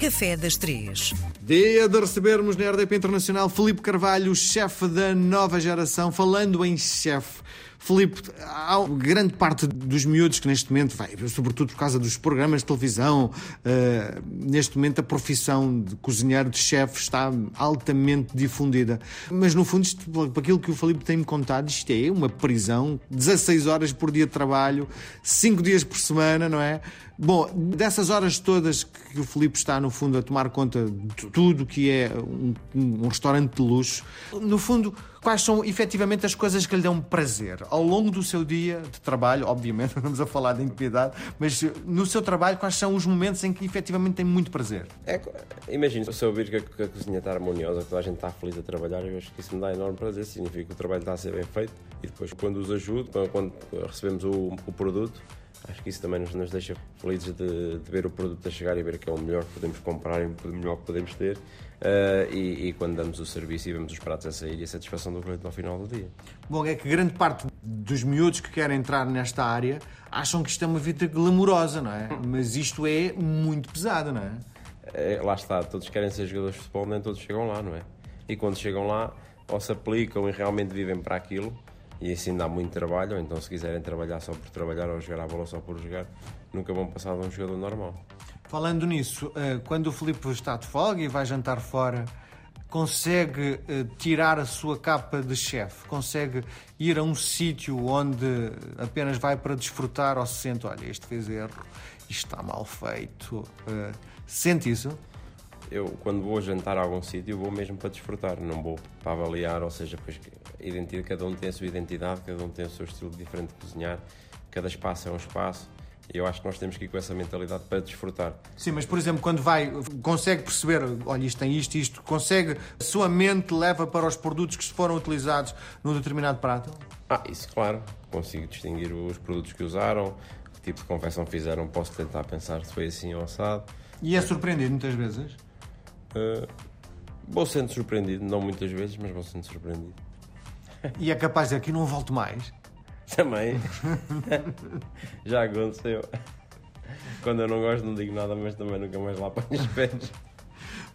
Café das Três. Dia de recebermos na RDP Internacional Felipe Carvalho, chefe da nova geração. Falando em chefe, Felipe, há grande parte dos miúdos que neste momento, vai, sobretudo por causa dos programas de televisão, uh, neste momento a profissão de cozinheiro, de chefe, está altamente difundida. Mas no fundo, isto, por aquilo que o Felipe tem-me contado, isto é uma prisão, 16 horas por dia de trabalho, 5 dias por semana, não é? Bom, dessas horas todas que o Filipe está, no fundo, a tomar conta de tudo que é um, um, restaurante de luxo, no fundo, quais são efetivamente as coisas que lhe dão prazer? Ao longo do seu dia de trabalho, obviamente, não estamos a falar de intimidade, mas no seu trabalho, quais são os momentos em que efetivamente tem muito prazer? É, imagino, se eu ouvir que a, que a cozinha está harmoniosa, que toda a gente está feliz a trabalhar, eu acho que isso me dá enorme prazer, significa que o trabalho está a ser bem feito e depois, quando os ajudo, quando recebemos o, o produto, Acho que isso também nos, nos deixa felizes de, de, ver o produto a chegar e ver que é o melhor que podemos comprar e o melhor que podemos ter. Uh, e, e, quando damos o serviço e vemos os pratos a sair e a satisfação do cliente ao final do dia. Bom, é que grande parte dos miúdos que querem entrar nesta área acham que isto é uma vida glamourosa, não é? Mas isto é muito pesado, não é? é? Lá está, todos querem ser jogadores de futebol, nem todos chegam lá, não é? E quando chegam lá, ou se aplicam e realmente vivem para aquilo, e assim dá muito trabalho, ou então se quiserem trabalhar só por trabalhar ou jogar a bola só por jogar, nunca vão passar de um jogador normal. Falando nisso, eh, quando o Filipe está de folga e vai jantar fora, consegue eh, tirar a sua capa de chefe? Consegue ir a um sítio onde apenas vai para desfrutar ou se sente, olha, este fez erro, isto está mal feito? Eh, sente isso? eu quando vou jantar a algum sítio vou mesmo para desfrutar, não vou para avaliar, ou seja, pois, identidade, cada um tem a sua identidade, cada um tem o seu estilo diferente de cozinhar, cada espaço é um espaço. E eu acho que nós temos que ir com essa mentalidade para desfrutar. Sim, mas por exemplo, quando vai, consegue perceber, olha, isto tem isto, isto, consegue, a sua mente leva para os produtos que foram utilizados num determinado prato? Ah, isso claro. Consigo distinguir os produtos que usaram, que tipo de confecção fizeram, posso tentar pensar se foi assim ou assado. E é surpreendido muitas vezes? Uh, vou sendo surpreendido, não muitas vezes, mas vou sendo surpreendido. E é capaz de aqui não volto mais? Também. Já aconteceu. Quando eu não gosto, não digo nada, mas também nunca mais lá ponho os pés.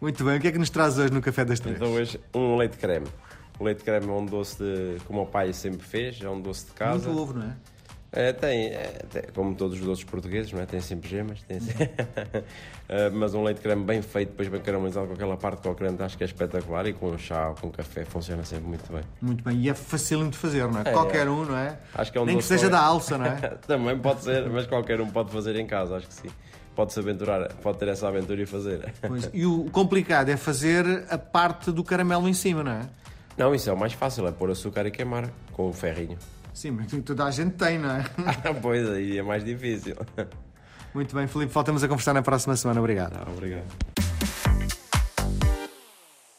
Muito bem, o que é que nos traz hoje no Café das Três? Então, hoje, um leite creme. O leite creme é um doce de, que o meu pai sempre fez, é um doce de casa. Muito ovo, não é? É, tem, é, tem, como todos os doces portugueses, não é? tem sempre gemas, tem sempre... uh, mas um leite creme bem feito, depois bem caramelizado com aquela parte com o creme, acho que é espetacular e com chá ou com café funciona sempre muito bem. Muito bem, e é facílimo de fazer, não é? é qualquer é. um, não é? Acho que é um Nem que seja da alça, não é? Também pode ser, mas qualquer um pode fazer em casa, acho que sim. Pode-se aventurar, pode ter essa aventura e fazer. Pois, e o complicado é fazer a parte do caramelo em cima, não é? Não, isso é o mais fácil, é pôr açúcar e queimar com o ferrinho. Sim, mas toda a gente tem, não é? pois, aí é mais difícil. Muito bem, Filipe, voltamos a conversar na próxima semana. Obrigado. Ah, obrigado.